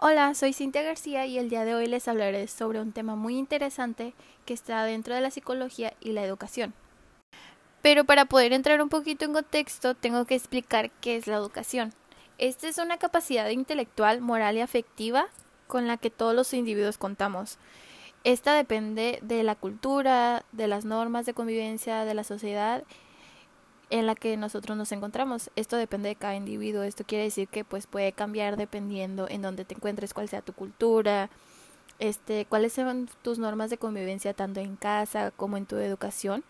Hola, soy Cintia García y el día de hoy les hablaré sobre un tema muy interesante que está dentro de la psicología y la educación. Pero para poder entrar un poquito en contexto, tengo que explicar qué es la educación. Esta es una capacidad intelectual, moral y afectiva con la que todos los individuos contamos. Esta depende de la cultura, de las normas de convivencia de la sociedad en la que nosotros nos encontramos. Esto depende de cada individuo. Esto quiere decir que pues puede cambiar dependiendo en dónde te encuentres, cuál sea tu cultura, este, cuáles son tus normas de convivencia tanto en casa como en tu educación.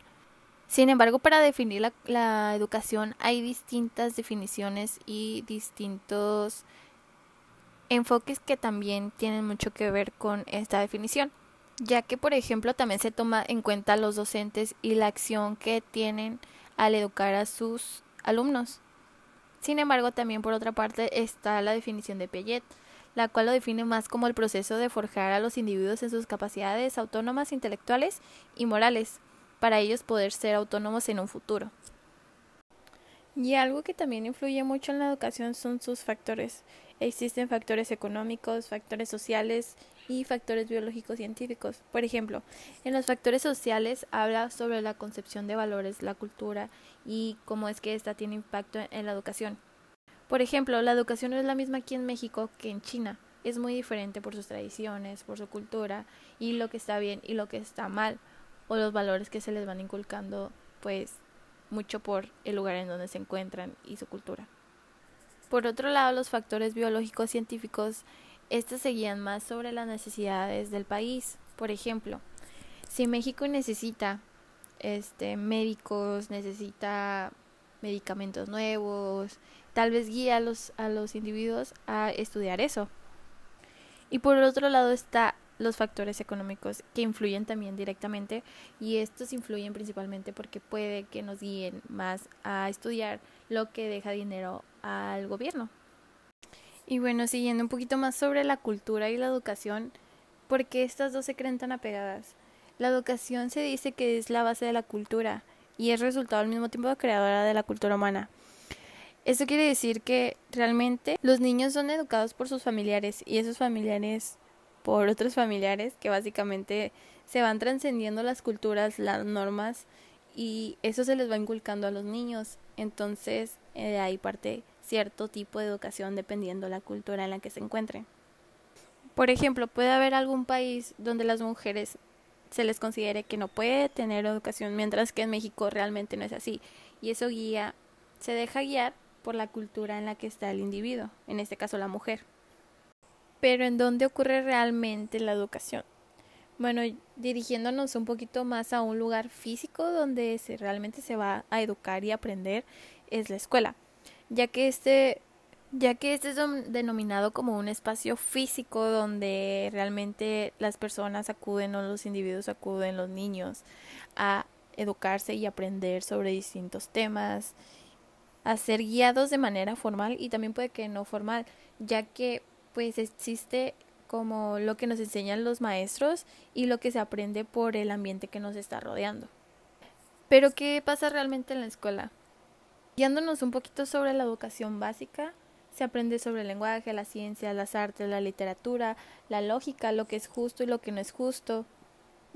Sin embargo, para definir la, la educación hay distintas definiciones y distintos enfoques que también tienen mucho que ver con esta definición, ya que por ejemplo también se toma en cuenta los docentes y la acción que tienen al educar a sus alumnos. Sin embargo, también por otra parte está la definición de Piaget, la cual lo define más como el proceso de forjar a los individuos en sus capacidades autónomas intelectuales y morales, para ellos poder ser autónomos en un futuro. Y algo que también influye mucho en la educación son sus factores. Existen factores económicos, factores sociales y factores biológicos científicos. Por ejemplo, en los factores sociales habla sobre la concepción de valores, la cultura y cómo es que ésta tiene impacto en la educación. Por ejemplo, la educación no es la misma aquí en México que en China. Es muy diferente por sus tradiciones, por su cultura y lo que está bien y lo que está mal o los valores que se les van inculcando pues mucho por el lugar en donde se encuentran y su cultura. Por otro lado, los factores biológicos científicos, estos se guían más sobre las necesidades del país. Por ejemplo, si México necesita este, médicos, necesita medicamentos nuevos, tal vez guía a los, a los individuos a estudiar eso. Y por otro lado está los factores económicos que influyen también directamente y estos influyen principalmente porque puede que nos guíen más a estudiar lo que deja dinero al gobierno. Y bueno, siguiendo un poquito más sobre la cultura y la educación, ¿por qué estas dos se creen tan apegadas? La educación se dice que es la base de la cultura y es resultado al mismo tiempo creadora de la cultura humana. Esto quiere decir que realmente los niños son educados por sus familiares y esos familiares por otros familiares que básicamente se van trascendiendo las culturas, las normas y eso se les va inculcando a los niños. Entonces, eh, de ahí parte cierto tipo de educación dependiendo la cultura en la que se encuentren. Por ejemplo, puede haber algún país donde las mujeres se les considere que no puede tener educación, mientras que en México realmente no es así. Y eso guía, se deja guiar por la cultura en la que está el individuo, en este caso la mujer. Pero ¿en dónde ocurre realmente la educación? Bueno, dirigiéndonos un poquito más a un lugar físico donde se, realmente se va a educar y aprender es la escuela, ya que este ya que este es denominado como un espacio físico donde realmente las personas acuden o los individuos acuden, los niños, a educarse y aprender sobre distintos temas, a ser guiados de manera formal y también puede que no formal, ya que pues existe como lo que nos enseñan los maestros y lo que se aprende por el ambiente que nos está rodeando. Pero ¿qué pasa realmente en la escuela? Guiándonos un poquito sobre la educación básica, se aprende sobre el lenguaje, la ciencia, las artes, la literatura, la lógica, lo que es justo y lo que no es justo.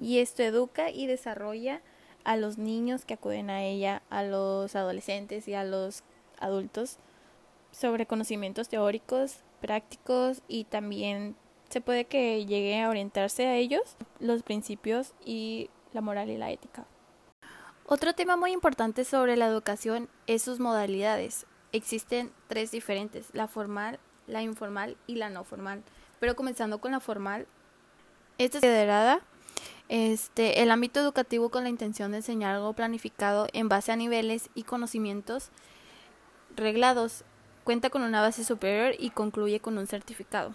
Y esto educa y desarrolla a los niños que acuden a ella, a los adolescentes y a los adultos sobre conocimientos teóricos, prácticos y también se puede que llegue a orientarse a ellos los principios y la moral y la ética. Otro tema muy importante sobre la educación es sus modalidades. Existen tres diferentes, la formal, la informal y la no formal. Pero comenzando con la formal, esta es considerada este, el ámbito educativo con la intención de enseñar algo planificado en base a niveles y conocimientos reglados cuenta con una base superior y concluye con un certificado.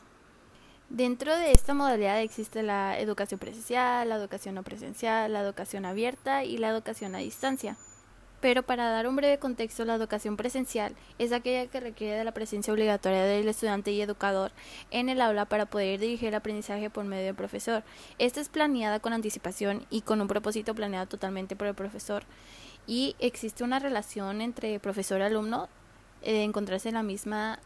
Dentro de esta modalidad existe la educación presencial, la educación no presencial, la educación abierta y la educación a distancia. Pero para dar un breve contexto, la educación presencial es aquella que requiere de la presencia obligatoria del estudiante y educador en el aula para poder dirigir el aprendizaje por medio del profesor. Esta es planeada con anticipación y con un propósito planeado totalmente por el profesor. Y existe una relación entre profesor y alumno encontrarse en la misma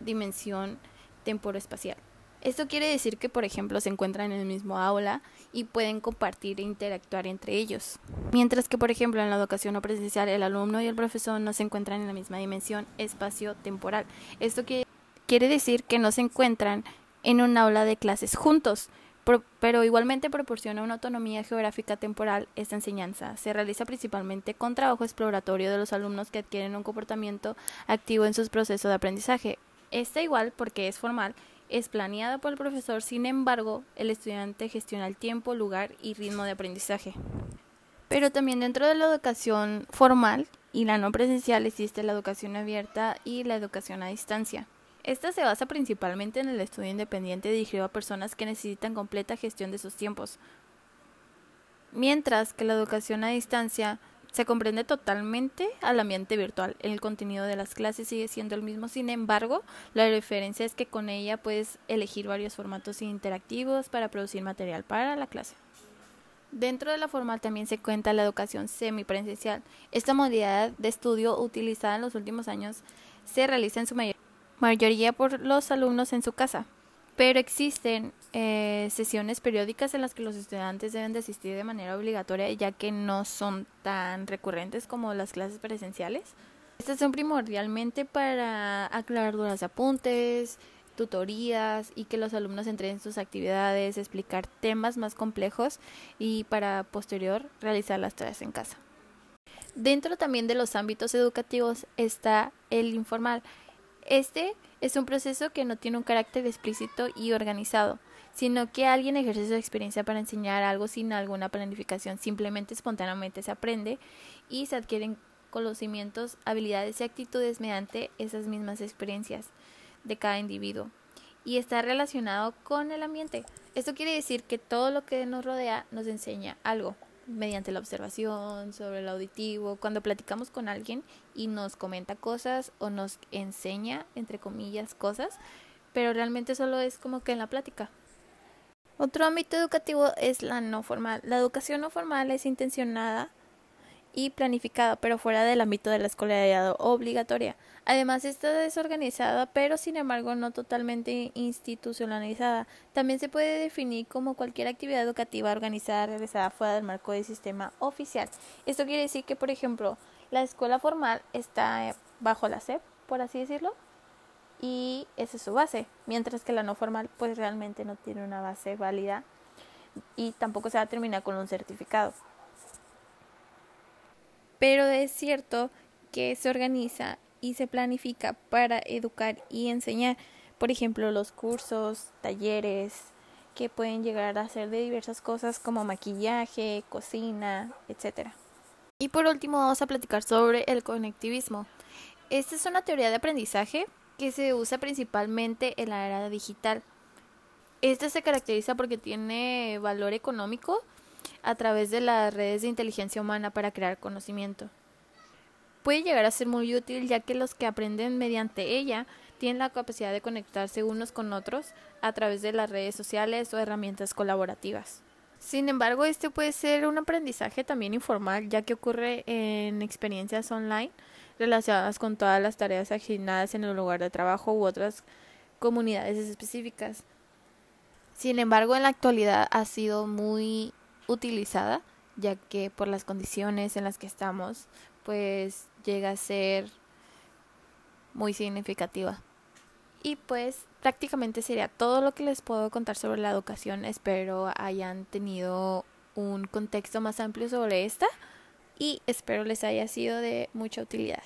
dimensión temporoespacial. Esto quiere decir que, por ejemplo, se encuentran en el mismo aula y pueden compartir e interactuar entre ellos. Mientras que, por ejemplo, en la educación no presencial, el alumno y el profesor no se encuentran en la misma dimensión espacio-temporal. Esto quiere decir que no se encuentran en un aula de clases juntos, pero igualmente proporciona una autonomía geográfica temporal esta enseñanza. Se realiza principalmente con trabajo exploratorio de los alumnos que adquieren un comportamiento activo en sus procesos de aprendizaje. Está igual porque es formal es planeada por el profesor, sin embargo, el estudiante gestiona el tiempo, lugar y ritmo de aprendizaje. Pero también dentro de la educación formal y la no presencial existe la educación abierta y la educación a distancia. Esta se basa principalmente en el estudio independiente dirigido a personas que necesitan completa gestión de sus tiempos, mientras que la educación a distancia se comprende totalmente al ambiente virtual. El contenido de las clases sigue siendo el mismo, sin embargo, la diferencia es que con ella puedes elegir varios formatos interactivos para producir material para la clase. Dentro de la formal también se cuenta la educación semipresencial. Esta modalidad de estudio utilizada en los últimos años se realiza en su mayoría por los alumnos en su casa pero existen eh, sesiones periódicas en las que los estudiantes deben de asistir de manera obligatoria ya que no son tan recurrentes como las clases presenciales. Estas son primordialmente para aclarar dudas apuntes, tutorías y que los alumnos entren en sus actividades, explicar temas más complejos y para posterior realizar las tareas en casa. Dentro también de los ámbitos educativos está el informal. Este es un proceso que no tiene un carácter explícito y organizado, sino que alguien ejerce su experiencia para enseñar algo sin alguna planificación, simplemente espontáneamente se aprende y se adquieren conocimientos, habilidades y actitudes mediante esas mismas experiencias de cada individuo y está relacionado con el ambiente. Esto quiere decir que todo lo que nos rodea nos enseña algo mediante la observación, sobre el auditivo, cuando platicamos con alguien y nos comenta cosas o nos enseña, entre comillas, cosas, pero realmente solo es como que en la plática. Otro ámbito educativo es la no formal. La educación no formal es intencionada y planificada, pero fuera del ámbito de la escolaridad obligatoria. Además, está desorganizada, pero sin embargo no totalmente institucionalizada. También se puede definir como cualquier actividad educativa organizada realizada fuera del marco del sistema oficial. Esto quiere decir que, por ejemplo, la escuela formal está bajo la SEP, por así decirlo, y esa es su base, mientras que la no formal pues realmente no tiene una base válida y tampoco se va a terminar con un certificado. Pero es cierto que se organiza y se planifica para educar y enseñar, por ejemplo, los cursos, talleres, que pueden llegar a ser de diversas cosas como maquillaje, cocina, etc. Y por último vamos a platicar sobre el conectivismo. Esta es una teoría de aprendizaje que se usa principalmente en la era digital. Esta se caracteriza porque tiene valor económico a través de las redes de inteligencia humana para crear conocimiento puede llegar a ser muy útil ya que los que aprenden mediante ella tienen la capacidad de conectarse unos con otros a través de las redes sociales o herramientas colaborativas. Sin embargo, este puede ser un aprendizaje también informal, ya que ocurre en experiencias online relacionadas con todas las tareas asignadas en el lugar de trabajo u otras comunidades específicas. Sin embargo, en la actualidad ha sido muy utilizada, ya que por las condiciones en las que estamos, pues llega a ser muy significativa. Y pues prácticamente sería todo lo que les puedo contar sobre la educación. Espero hayan tenido un contexto más amplio sobre esta y espero les haya sido de mucha utilidad.